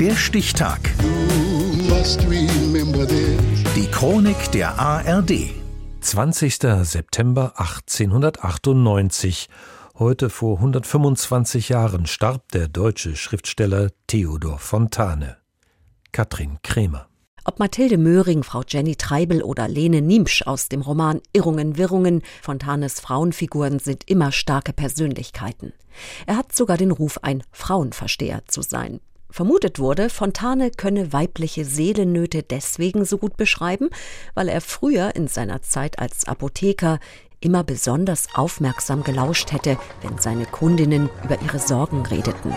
Der Stichtag. Die Chronik der ARD. 20. September 1898. Heute vor 125 Jahren starb der deutsche Schriftsteller Theodor Fontane. Katrin Krämer. Ob Mathilde Möhring, Frau Jenny Treibel oder Lene Niemsch aus dem Roman Irrungen, Wirrungen, Fontanes Frauenfiguren sind immer starke Persönlichkeiten. Er hat sogar den Ruf, ein Frauenversteher zu sein. Vermutet wurde, Fontane könne weibliche Seelennöte deswegen so gut beschreiben, weil er früher in seiner Zeit als Apotheker immer besonders aufmerksam gelauscht hätte, wenn seine Kundinnen über ihre Sorgen redeten.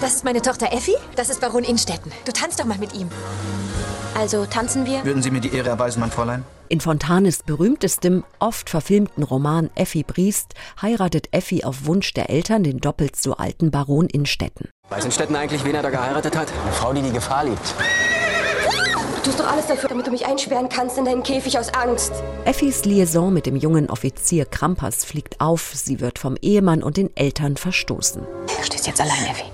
Das ist meine Tochter Effi, das ist Baron Innstetten. Du tanzt doch mal mit ihm. Also tanzen wir? Würden Sie mir die Ehre erweisen, mein Fräulein? In Fontanes berühmtestem, oft verfilmten Roman Effi Briest heiratet Effi auf Wunsch der Eltern den doppelt so alten Baron Innstetten. Weiß Innstetten eigentlich, wen er da geheiratet hat? Eine Frau, die die Gefahr liebt. Du tust doch alles dafür, damit du mich einsperren kannst in deinen Käfig aus Angst. Effis Liaison mit dem jungen Offizier Krampas fliegt auf. Sie wird vom Ehemann und den Eltern verstoßen. Du stehst jetzt allein, Effi.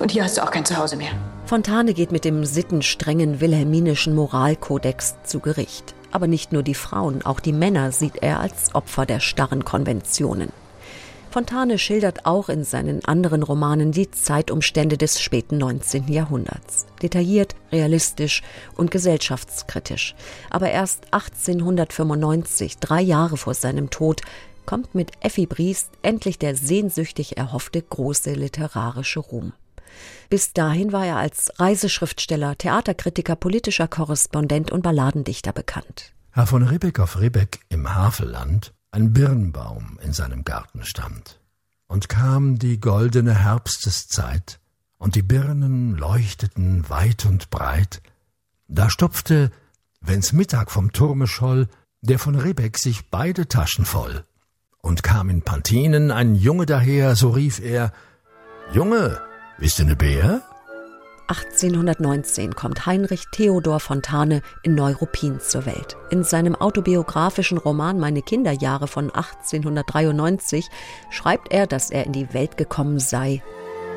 Und hier hast du auch kein Zuhause mehr. Fontane geht mit dem sittenstrengen wilhelminischen Moralkodex zu Gericht. Aber nicht nur die Frauen, auch die Männer sieht er als Opfer der starren Konventionen. Fontane schildert auch in seinen anderen Romanen die Zeitumstände des späten 19. Jahrhunderts. Detailliert, realistisch und gesellschaftskritisch. Aber erst 1895, drei Jahre vor seinem Tod, kommt mit Effi Briest endlich der sehnsüchtig erhoffte große literarische Ruhm. Bis dahin war er als Reiseschriftsteller, Theaterkritiker, politischer Korrespondent und Balladendichter bekannt. Herr von Ribbeck auf Ribbeck im Havelland ein Birnbaum in seinem Garten stand. Und kam die goldene Herbsteszeit, und die Birnen leuchteten weit und breit. Da stopfte, wenn's Mittag vom Turme scholl, der von Ribbeck sich beide Taschen voll. Und kam in Pantinen ein Junge daher, so rief er, Junge, bist du ne Bär? 1819 kommt Heinrich Theodor Fontane in Neuruppin zur Welt. In seinem autobiografischen Roman Meine Kinderjahre von 1893 schreibt er, dass er in die Welt gekommen sei.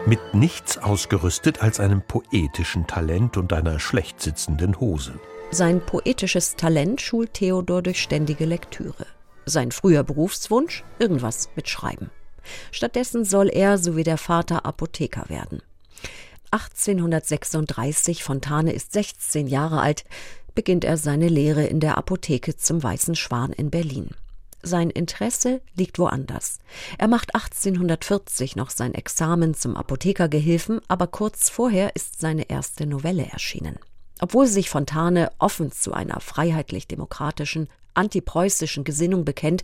Mit nichts ausgerüstet als einem poetischen Talent und einer schlecht sitzenden Hose. Sein poetisches Talent schult Theodor durch ständige Lektüre. Sein früher Berufswunsch? Irgendwas mit Schreiben. Stattdessen soll er, so wie der Vater, Apotheker werden. 1836, Fontane ist 16 Jahre alt, beginnt er seine Lehre in der Apotheke zum Weißen Schwan in Berlin. Sein Interesse liegt woanders. Er macht 1840 noch sein Examen zum Apothekergehilfen, aber kurz vorher ist seine erste Novelle erschienen. Obwohl sich Fontane offen zu einer freiheitlich-demokratischen, antipreußischen Gesinnung bekennt,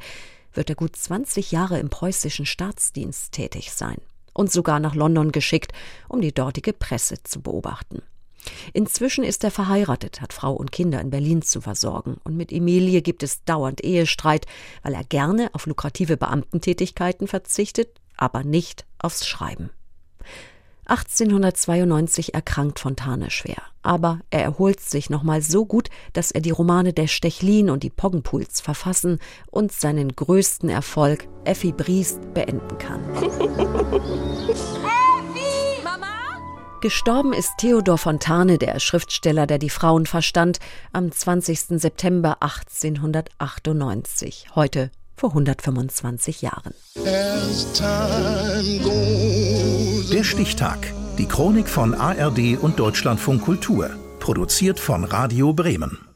wird er gut 20 Jahre im preußischen Staatsdienst tätig sein und sogar nach London geschickt, um die dortige Presse zu beobachten. Inzwischen ist er verheiratet, hat Frau und Kinder in Berlin zu versorgen und mit Emilie gibt es dauernd Ehestreit, weil er gerne auf lukrative Beamtentätigkeiten verzichtet, aber nicht aufs Schreiben. 1892 erkrankt Fontane schwer, aber er erholt sich nochmal so gut, dass er die Romane der Stechlin und die Poggenpools verfassen und seinen größten Erfolg, Effi Briest, beenden kann. Gestorben ist Theodor Fontane, der Schriftsteller, der die Frauen verstand, am 20. September 1898. Heute vor 125 Jahren. Der Stichtag. Die Chronik von ARD und Deutschlandfunk Kultur. Produziert von Radio Bremen.